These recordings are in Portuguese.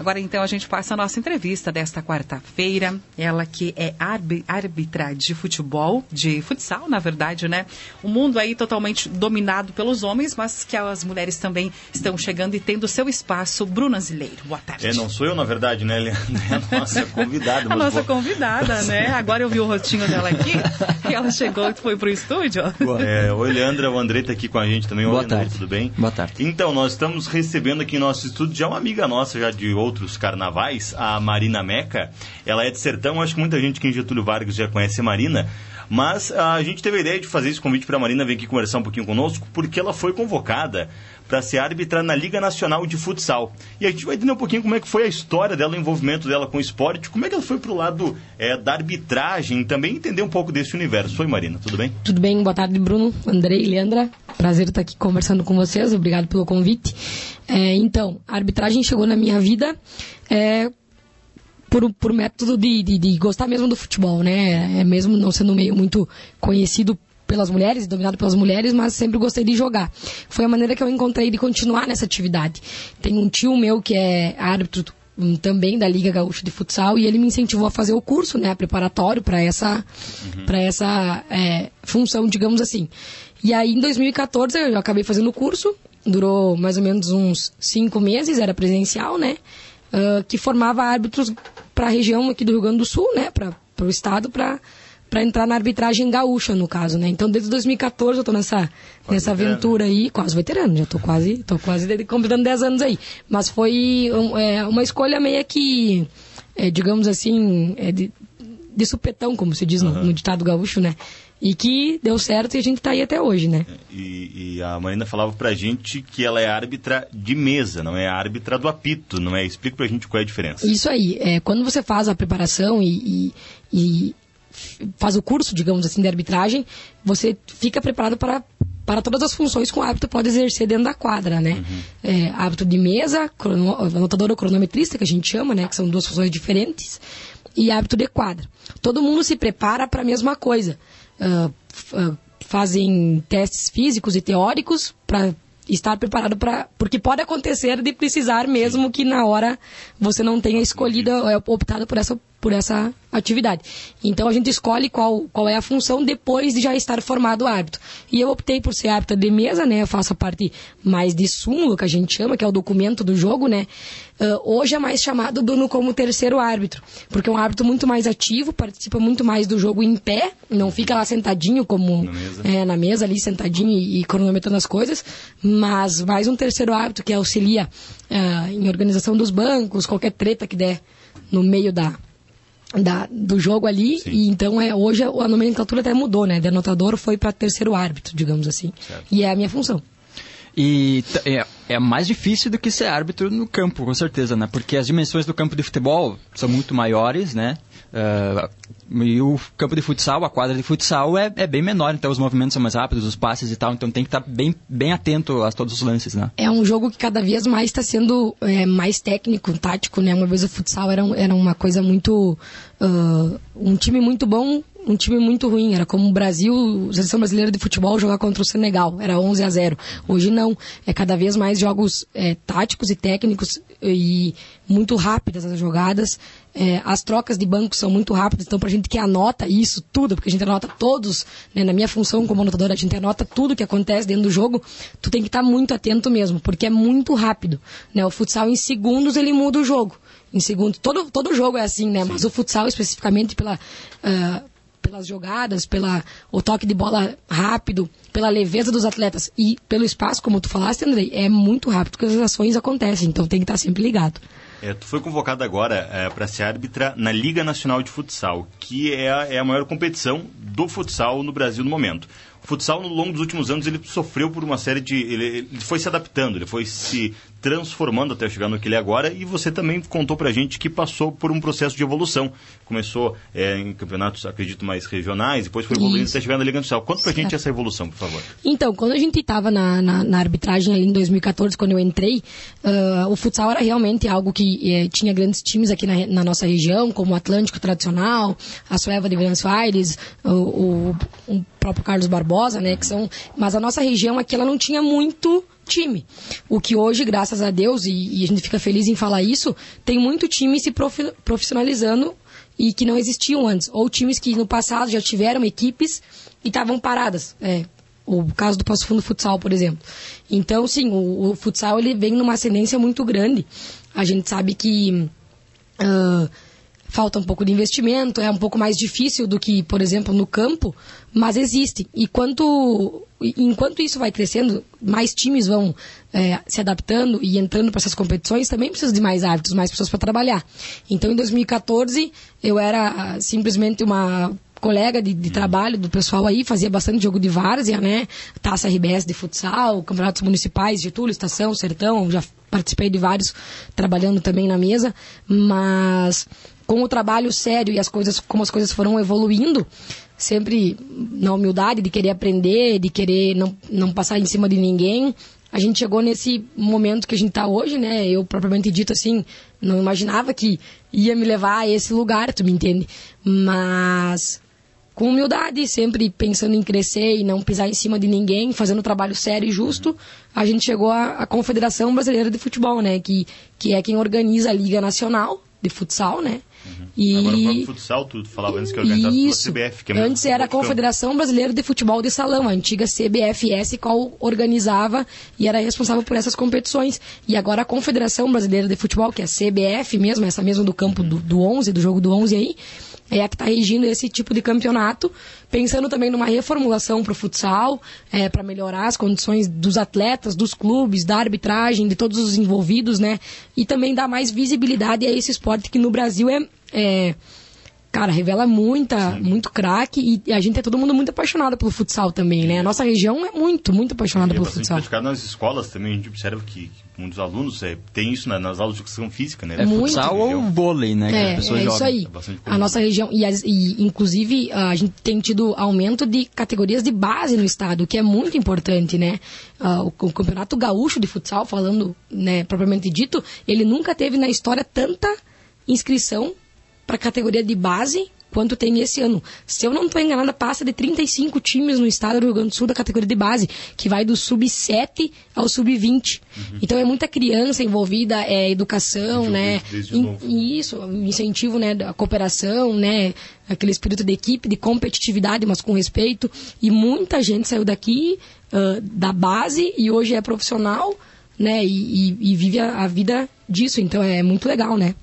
Agora então a gente passa a nossa entrevista desta quarta-feira. Ela que é árbitra de futebol, de futsal, na verdade, né? O mundo aí totalmente dominado pelos homens, mas que as mulheres também estão chegando e tendo seu espaço. Bruna Zileiro, boa tarde. É, não sou eu, na verdade, né, Leandro? É a nossa convidada. a nossa boa... convidada, né? Agora eu vi o rostinho dela aqui e ela chegou e foi pro estúdio. É, oi, Leandra, o André tá aqui com a gente também. Boa oi, tarde. André, tudo bem? Boa tarde. Então, nós estamos recebendo aqui em nosso estúdio já uma amiga nossa, já de outro outros carnavais, a Marina Meca. Ela é de Sertão, acho que muita gente que em Getúlio Vargas já conhece a Marina. Mas a gente teve a ideia de fazer esse convite para a Marina vir aqui conversar um pouquinho conosco, porque ela foi convocada para ser árbitra na Liga Nacional de Futsal. E a gente vai entender um pouquinho como é que foi a história dela, o envolvimento dela com o esporte, como é que ela foi para o lado é, da arbitragem, também entender um pouco desse universo. Oi, Marina, tudo bem? Tudo bem, boa tarde, Bruno, Andrei Leandra. Prazer estar aqui conversando com vocês, obrigado pelo convite. É, então, a arbitragem chegou na minha vida é, por, por método de, de, de, gostar mesmo do futebol, né? É mesmo não sendo meio muito conhecido pelas mulheres, dominado pelas mulheres, mas sempre gostei de jogar. Foi a maneira que eu encontrei de continuar nessa atividade. Tem um tio meu que é árbitro também da Liga Gaúcha de Futsal e ele me incentivou a fazer o curso, né, preparatório para essa, uhum. para essa é, função, digamos assim. E aí em 2014 eu acabei fazendo o curso, durou mais ou menos uns cinco meses, era presencial, né? Uh, que formava árbitros para a região aqui do Rio Grande do Sul, né? Para o estado, para para entrar na arbitragem gaúcha, no caso, né? Então, desde 2014 eu estou nessa, nessa aventura aí, quase veterano, já estou quase, tô quase completando 10 anos aí. Mas foi um, é, uma escolha meio que, é, digamos assim, é de, de supetão, como se diz uhum. no, no ditado gaúcho, né? E que deu certo e a gente está aí até hoje, né? E, e, a Marina falava pra gente que ela é árbitra de mesa, não é árbitra do apito, não é? Explica pra gente qual é a diferença. Isso aí. É, quando você faz a preparação e, e, e faz o curso, digamos assim, de arbitragem, você fica preparado para para todas as funções que o árbitro pode exercer dentro da quadra, né? Uhum. É, árbitro de mesa, crono, anotador ou cronometrista, que a gente chama, né? Que são duas funções diferentes, e árbitro de quadra. Todo mundo se prepara para a mesma coisa uh, uh, fazem testes físicos e teóricos para estar preparado para porque pode acontecer de precisar mesmo que na hora você não tenha escolhido é, optado por essa por essa atividade. Então a gente escolhe qual, qual é a função depois de já estar formado o árbitro. E eu optei por ser árbitro de mesa, né? Eu faço a parte mais de súmulo, que a gente chama, que é o documento do jogo, né? Uh, hoje é mais chamado Bruno como terceiro árbitro, porque é um árbitro muito mais ativo, participa muito mais do jogo em pé, não fica lá sentadinho como na mesa, é, na mesa ali sentadinho e, e cronometrando as coisas, mas mais um terceiro árbitro que auxilia uh, em organização dos bancos, qualquer treta que der no meio da, da, do jogo ali. Sim. E então é, hoje a nomenclatura até mudou, né? Denotador foi para terceiro árbitro, digamos assim. Certo. E é a minha função. E é, é mais difícil do que ser árbitro no campo, com certeza, né? Porque as dimensões do campo de futebol são muito maiores, né? Uh, e o campo de futsal, a quadra de futsal é, é bem menor, então os movimentos são mais rápidos, os passes e tal, então tem que estar bem, bem atento a todos os lances, né? É um jogo que cada vez mais está sendo é, mais técnico, tático, né? Uma vez o futsal era, era uma coisa muito... Uh, um time muito bom um time muito ruim. Era como o Brasil, a seleção brasileira de futebol, jogar contra o Senegal. Era 11 a 0. Hoje não. É cada vez mais jogos é, táticos e técnicos e muito rápidas as jogadas. É, as trocas de banco são muito rápidas. Então, para a gente que anota isso tudo, porque a gente anota todos, né, na minha função como anotadora, a gente anota tudo que acontece dentro do jogo, tu tem que estar tá muito atento mesmo, porque é muito rápido. Né? O futsal, em segundos, ele muda o jogo em segundo. Todo, todo jogo é assim, né? Mas o futsal, especificamente pela, uh, pelas jogadas, pela o toque de bola rápido, pela leveza dos atletas e pelo espaço, como tu falaste, Andrei, é muito rápido que as ações acontecem, então tem que estar sempre ligado. É, tu foi convocado agora é, para ser árbitra na Liga Nacional de Futsal, que é a, é a maior competição do futsal no Brasil no momento. O futsal, no longo dos últimos anos, ele sofreu por uma série de. Ele, ele foi se adaptando, ele foi se transformando até chegar no que ele é agora. E você também contou pra gente que passou por um processo de evolução. Começou é, em campeonatos, acredito, mais regionais, depois foi evoluindo até chegar na Liga Nacional. Conta pra certo. gente essa evolução, por favor. Então, quando a gente estava na, na, na, arbitragem ali em 2014, quando eu entrei, uh, o futsal era realmente algo que eh, tinha grandes times aqui na, na, nossa região, como o Atlântico Tradicional, a Sueva de Buenos Aires, o, o, o próprio Carlos Barbosa Barbosa, né? Que são, mas a nossa região aqui ela não tinha muito time. O que hoje, graças a Deus, e, e a gente fica feliz em falar isso, tem muito time se profi profissionalizando e que não existiam antes. Ou times que no passado já tiveram equipes e estavam paradas. É, o caso do Passo Fundo Futsal, por exemplo. Então, sim, o, o futsal ele vem numa ascendência muito grande. A gente sabe que uh, falta um pouco de investimento, é um pouco mais difícil do que, por exemplo, no campo, mas existe. E quanto, enquanto isso vai crescendo, mais times vão é, se adaptando e entrando para essas competições, também precisa de mais árbitros, mais pessoas para trabalhar. Então, em 2014, eu era uh, simplesmente uma colega de, de, trabalho do pessoal aí, fazia bastante jogo de várzea, né? Taça RBS de futsal, campeonatos municipais, Getúlio, Estação, Sertão, já participei de vários trabalhando também na mesa, mas com o trabalho sério e as coisas, como as coisas foram evoluindo, sempre na humildade de querer aprender, de querer não, não passar em cima de ninguém, a gente chegou nesse momento que a gente está hoje, né? Eu, propriamente dito assim, não imaginava que ia me levar a esse lugar, tu me entende? Mas com humildade, sempre pensando em crescer e não pisar em cima de ninguém, fazendo trabalho sério e justo, a gente chegou à, Confederação Brasileira de Futebol, né? Que, que é quem organiza a Liga Nacional de Futsal, né? Uhum. E... Agora falando futsal, tu falava antes que é organizado Isso. pela CBF. Que é antes era a Confederação Brasileira de Futebol de Salão, a antiga CBFS, qual organizava e era responsável por essas competições. E agora a Confederação Brasileira de Futebol, que é a CBF mesmo, essa mesmo do campo do, do 11, do jogo do 11 aí, é a que está regindo esse tipo de campeonato, pensando também numa reformulação para o futsal, é, para melhorar as condições dos atletas, dos clubes, da arbitragem, de todos os envolvidos, né? E também dar mais visibilidade a esse esporte que no Brasil é, é cara, revela muita, Sim. muito craque e a gente é todo mundo muito apaixonado pelo futsal também, né? A nossa região é muito, muito apaixonada é pelo futsal. praticado nas escolas também, a gente observa que muitos alunos é, tem isso né, nas aulas de educação física, né? É muito. futsal ou vôlei, né? É, é jogam. isso aí. É a nossa região, e, e, inclusive a gente tem tido aumento de categorias de base no estado, o que é muito importante, né? Uh, o, o, Campeonato Gaúcho de Futsal, falando né, propriamente dito, ele nunca teve na história tanta inscrição para a categoria de base quanto tem esse ano. Se eu não estou enganada, passa de 35 times no estado do Rio Grande do Sul da categoria de base, que vai do sub-7 ao sub-20. Uhum. Então é muita criança envolvida, é educação, né? In, isso, incentivo, né, da cooperação, né, aquele espírito de equipe, de competitividade, mas com respeito. E muita gente saiu daqui uh, da base e hoje é profissional, né, e, e, e vive a, a vida disso. Então é muito legal, né?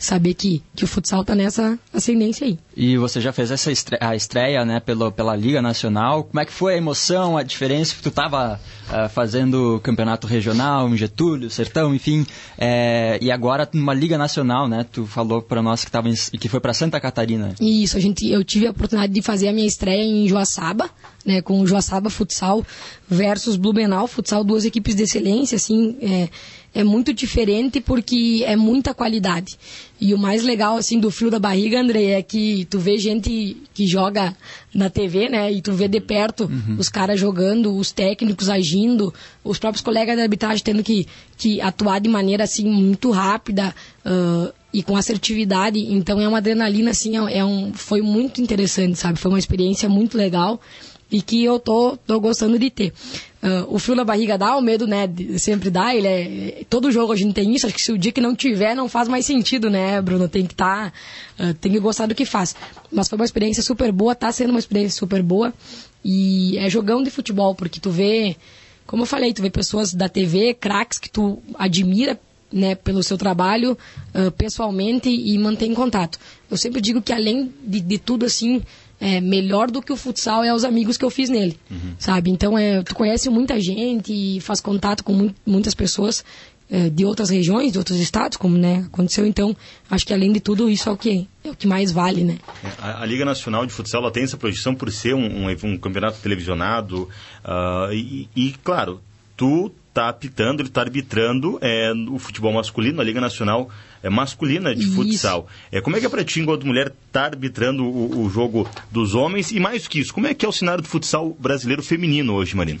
Saber que, que o futsal está nessa ascendência aí. E você já fez essa estreia, a estreia, né, pelo, pela Liga Nacional. Como é que foi a emoção, a diferença? Tu estava uh, ah, fazendo campeonato regional em Getúlio, Sertão, enfim, é, e agora numa Liga Nacional, né? Tu falou para nós que, tava em, que foi para Santa Catarina. Isso, a gente, eu tive a oportunidade de fazer a minha estreia em Joaçaba, né, com o Joaçaba Futsal versus Blumenau Futsal, duas equipes de excelência, assim, é, é muito diferente porque é muita qualidade. E o mais legal, assim, do frio da barriga, André, é que tu vê gente que joga na TV, né? E tu vê de perto uhum. os caras jogando, os técnicos agindo, os próprios colegas da arbitragem tendo que, que atuar de maneira, assim, muito rápida uh, e com assertividade. Então é uma adrenalina, assim, é, é um, foi muito interessante, sabe? Foi uma experiência muito legal e que eu tô, tô gostando de ter. Uh, o frio na barriga dá, o medo, né, sempre dá, ele é, todo jogo a gente tem isso, acho que se o dia que não tiver não faz mais sentido, né, Bruno, tem que estar, tá, uh, tem que gostar do que faz. Mas foi uma experiência super boa, tá sendo uma experiência super boa, e é jogão de futebol, porque tu vê, como eu falei, tu vê pessoas da TV, craques que tu admira, né, pelo seu trabalho uh, pessoalmente e mantém contato. Eu sempre digo que além de, de tudo assim, é, melhor do que o futsal é os amigos que eu fiz nele, uhum. sabe? Então, é, tu conhece muita gente e faz contato com mu muitas pessoas é, de outras regiões, de outros estados, como né, aconteceu. Então, acho que além de tudo, isso é o que, é o que mais vale, né? É, a, a Liga Nacional de Futsal tem essa projeção por ser um, um, um campeonato televisionado uh, e, e, claro, tu está apitando, ele está arbitrando é, o futebol masculino, a Liga Nacional masculina de Isso. futsal. É, como é que é para ti, enquanto mulher, estar tá arbitrando o, o, jogo dos homens? E mais que isso, como é que é o cenário do futsal brasileiro feminino hoje, Marina?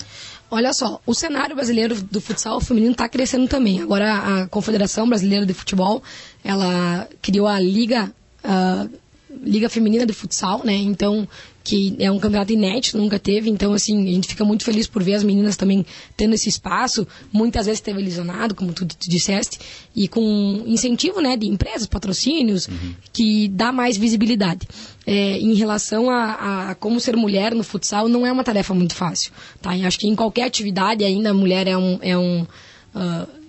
Olha só, o cenário brasileiro do futsal feminino está crescendo também. Agora, a Confederação Brasileira de Futebol, ela criou a Liga... Uh, Liga Feminina de Futsal, né? Então, que é um campeonato inédito, nunca teve. Então, assim, a gente fica muito feliz por ver as meninas também tendo esse espaço. Muitas vezes teve lesionado, como tu, tu disseste, e com incentivo, né, de empresas, patrocínios, uhum. que dá mais visibilidade. É, em relação a, a, como ser mulher no futsal, não é uma tarefa muito fácil, tá? E acho que em qualquer atividade ainda a mulher é um... É um uh,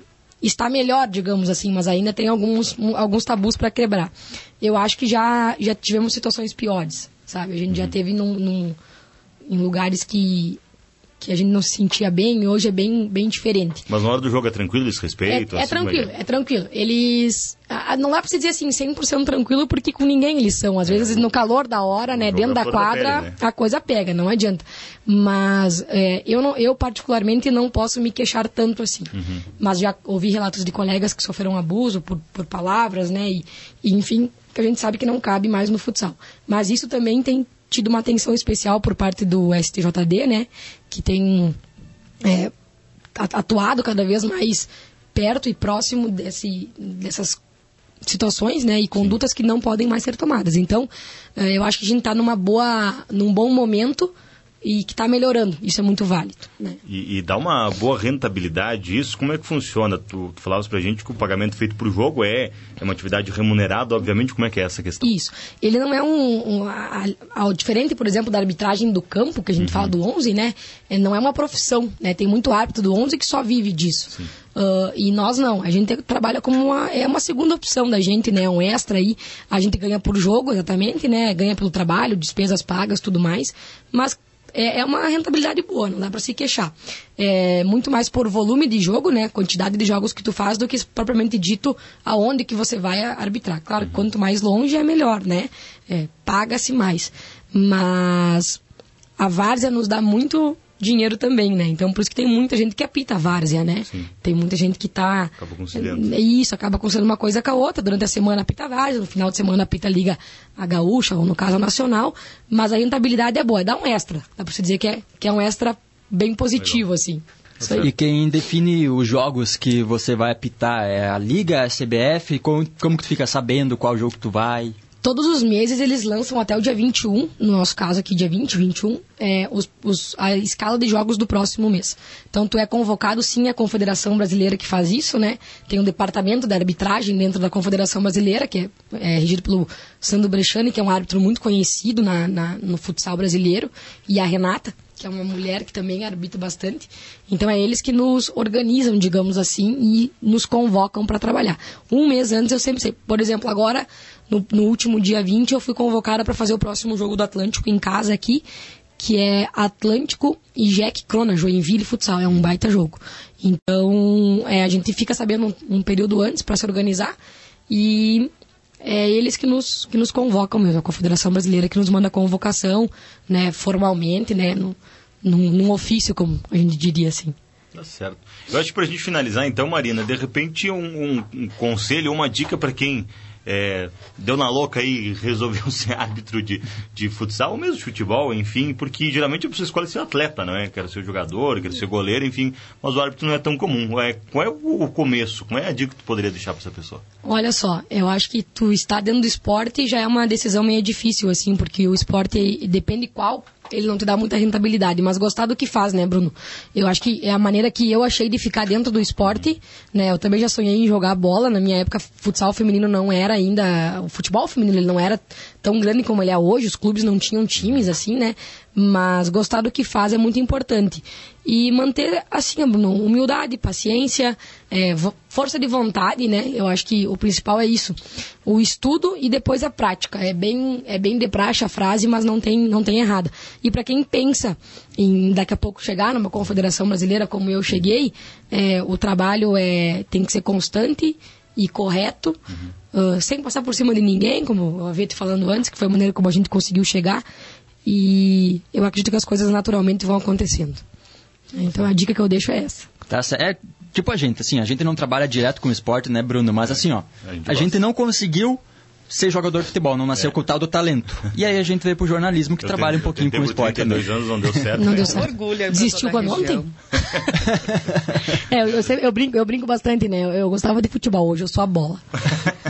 está melhor, digamos assim, mas ainda tem alguns, alguns tabus para quebrar. Eu acho que já, já tivemos situações piores, sabe? A gente já uhum. teve num, num, em lugares que que a gente não se sentia bem, hoje é bem, bem diferente. Mas na hora do jogo é tranquilo, eles respeitam? É, é assim, tranquilo, é? é? tranquilo. Eles... Não dá pra se dizer assim, 100% tranquilo, porque com ninguém eles são. Às vezes, no calor da hora, né, dentro da quadra, pele, né? a coisa pega, não adianta. Mas é, eu, não, eu, particularmente, não posso me queixar tanto assim. Uhum. Mas já ouvi relatos de colegas que sofreram abuso por, por palavras, né, e, e enfim, que a gente sabe que não cabe mais no futsal. Mas isso também tem tido uma atenção especial por parte do STJD, né? Que tem é, atuado cada vez mais perto e próximo desse, dessas situações, né, e condutas que não podem mais ser tomadas. Então, é, eu acho que a gente está numa boa, num bom momento e que está melhorando. Isso é muito válido. Né? E, e, dá uma boa rentabilidade isso? Como é que funciona? Tu, tu falavas para a gente que o pagamento feito por jogo é, é uma atividade remunerada, obviamente. Como é que é essa questão? Isso. Ele não é um... um a, a, diferente, por exemplo, da arbitragem do campo, que a gente uhum. fala do 11, né? É, não é uma profissão. Né? Tem muito árbitro do 11 que só vive disso. Uh, e nós não. A gente trabalha como uma... É uma segunda opção da gente, né? Um extra aí. A gente ganha por jogo, exatamente, né? Ganha pelo trabalho, despesas pagas, tudo mais. Mas é, é uma rentabilidade boa, não dá para se queixar. É muito mais por volume de jogo, né, quantidade de jogos que tu faz, do que propriamente dito aonde que você vai arbitrar. Claro, uhum. quanto mais longe é melhor, né? É, Paga-se mais. Mas a várzea nos dá muito dinheiro também, né? Então, por isso que tem muita gente que apita a várzea, né? Sim. Tem muita gente que tá... Acaba conciliando. Isso, acaba conciliando uma coisa com a outra. Durante a semana apita a várzea, no final de semana apita a Liga a Gaúcha, ou no caso a Nacional. Mas a rentabilidade é boa, dá um extra. Dá pra você dizer que é, que é um extra bem positivo, Legal. assim. E quem define os jogos que você vai apitar é a Liga, a CBF? Como, como que tu fica sabendo qual jogo tu vai? Todos os meses eles lançam até o dia 21, no nosso caso aqui, dia 20, 21, é, os, os, a escala de jogos do próximo mês. Então, tu é convocado, sim, a Confederação Brasileira que faz isso, né? Tem um departamento da arbitragem dentro da Confederação Brasileira, que é, é regido pelo Sandro Brechani, que é um árbitro muito conhecido na, na, no futsal brasileiro, e a Renata, que é uma mulher que também arbitra bastante. Então é eles que nos organizam, digamos assim, e nos convocam para trabalhar. Um mês antes eu sempre sei. Por exemplo, agora, no, no último dia 20, eu fui convocada para fazer o próximo jogo do Atlântico em casa aqui, que é Atlântico e Jack Crona, Joinville Futsal. É um baita jogo. Então, é, a gente fica sabendo um, um período antes para se organizar e é eles que nos, que nos convocam mesmo, a Confederação Brasileira que nos manda a convocação, né, formalmente, né, num, num ofício, como a gente diria assim. Tá certo. Eu acho que para a gente finalizar, então, Marina, de repente um, um, um conselho, uma dica para quem é, deu na louca e resolveu ser árbitro de, de futsal ou mesmo de futebol, enfim, porque geralmente você escolhe ser atleta, não é? Quer ser jogador, quer ser goleiro, enfim, mas o árbitro não é tão comum. É, qual é o, o começo? Qual é a dica que tu poderia deixar para essa pessoa? Olha só, eu acho que tu está dentro do esporte já é uma decisão meio difícil, assim, porque o esporte depende qual ele não te dá muita rentabilidade, mas gostar do que faz, né, Bruno? Eu acho que é a maneira que eu achei de ficar dentro do esporte, né? Eu também já sonhei em jogar bola, na minha época futsal feminino não era ainda, o futebol feminino ele não era tão grande como ele é hoje, os clubes não tinham times assim, né? Mas gostar do que faz é muito importante. E manter, assim, humildade, paciência, é, força de vontade, né? Eu acho que o principal é isso. O estudo e depois a prática. É bem, é bem de praxe a frase, mas não tem, não tem errada. E para quem pensa em daqui a pouco chegar numa confederação brasileira como eu cheguei, é, o trabalho é, tem que ser constante e correto, uhum. Uh, sem passar por cima de ninguém, como eu havia te falando antes, que foi a maneira como a gente conseguiu chegar. E eu acredito que as coisas naturalmente vão acontecendo. Então a dica que eu deixo é essa. Tá, é tipo a gente, assim, a gente não trabalha direto com esporte, né, Bruno? Mas assim, ó, a gente, a gente não conseguiu ser jogador de futebol, não nasceu é. com o tal do talento. E aí a gente veio pro jornalismo que eu trabalha um pouquinho com o esporte também. anos não deu certo. Não né? deu certo. Orgulho Desistiu quando ontem? é, eu, eu, eu, brinco, eu brinco bastante, né? Eu, eu gostava de futebol, hoje eu sou a bola.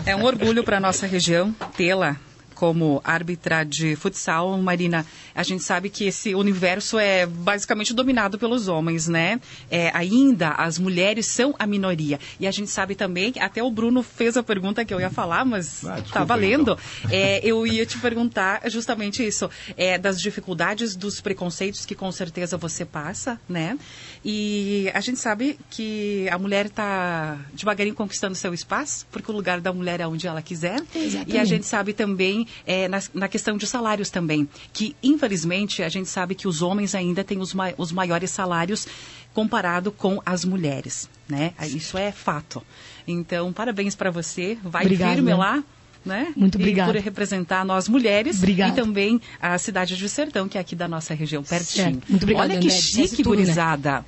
É um orgulho para nossa região tê-la como árbitra de futsal, Marina, a gente sabe que esse universo é basicamente dominado pelos homens, né? É, ainda as mulheres são a minoria. E a gente sabe também, até o Bruno fez a pergunta que eu ia falar, mas Ah, desculpa tá valendo. então. É, eu ia te perguntar justamente isso, é, das dificuldades, dos preconceitos que com certeza você passa, né? E a gente sabe que a mulher está devagarinho conquistando seu espaço, porque o lugar da mulher é onde ela quiser. Exatamente. E a gente sabe também é, na, na questão de salários também, que infelizmente a gente sabe que os homens ainda têm os, os maiores salários comparado com as mulheres, né? Isso é fato. Então, parabéns para você. Vai Obrigada. firme lá. Né? Muito obrigada. por representar nós mulheres Obrigada. e também a cidade de Sertão, que é aqui da nossa região, pertinho. Certo. Muito obrigada, Olha que André. Chique, né? gurizada.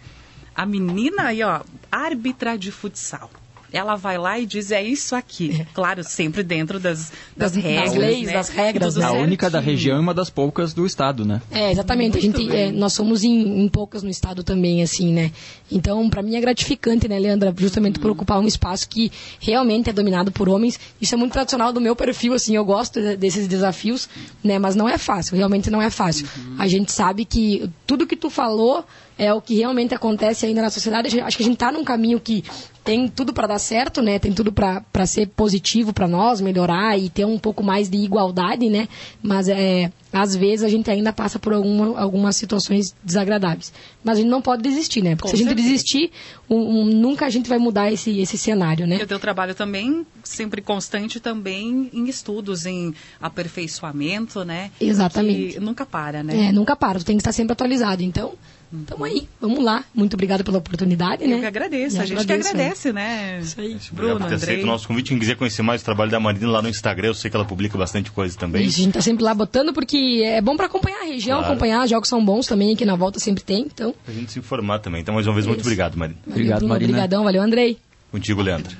A menina aí, ó, árbitra de futsal. Ela vai lá e diz, é isso aqui. Claro, sempre dentro das, das, Das- das regras. leis, né? das regras, Tudo A única da região e uma das poucas do estado, né? É, exatamente. A gente, é, nós somos em, em poucas no estado também, assim, né? Então, para mim é gratificante, né, Leandra, justamente por ocupar um espaço que realmente é dominado por homens. Isso é muito tradicional do meu perfil, assim, eu gosto de- desses desafios, né? Mas não é fácil, realmente não é fácil. A gente sabe que tudo que tu falou é o que realmente acontece ainda na sociedade. Acho que a gente está num caminho que tem tudo para dar certo, né? Tem tudo para ser positivo para nós, melhorar e ter um pouco mais de igualdade, né? Mas é, às vezes a gente ainda passa por alguma, algumas situações desagradáveis. Mas a gente não pode desistir, né? Porque Com se a gente desistir, um- um- nunca a gente vai mudar esse, esse cenário, né? E o teu trabalho também, sempre constante também em estudos, em aperfeiçoamento, né? Exatamente. Que nunca para, né? É, nunca para, tu tem que estar sempre atualizado. Então, estamos aí, vamos lá. Muito obrigada pela oportunidade, né? Eu que agradeço, Eu a gente agradeço, que agradece, né? Isso aí. Obrigado Bruno, por ter aceito Andrei. o nosso convite. Quem quiser conhecer mais o trabalho da Marina lá no Instagram, eu sei que ela publica bastante coisa também. Isso, a gente tá sempre lá botando porque é bom para acompanhar a região, Claro. acompanhar jogos são bons também, aqui na volta sempre tem. Então, Pra gente se informar também. Então, mais uma vez, muito Isso. obrigado, Marina. Obrigado, Bruno, Marina. Obrigadão, valeu, Andrei. Contigo, Leandro.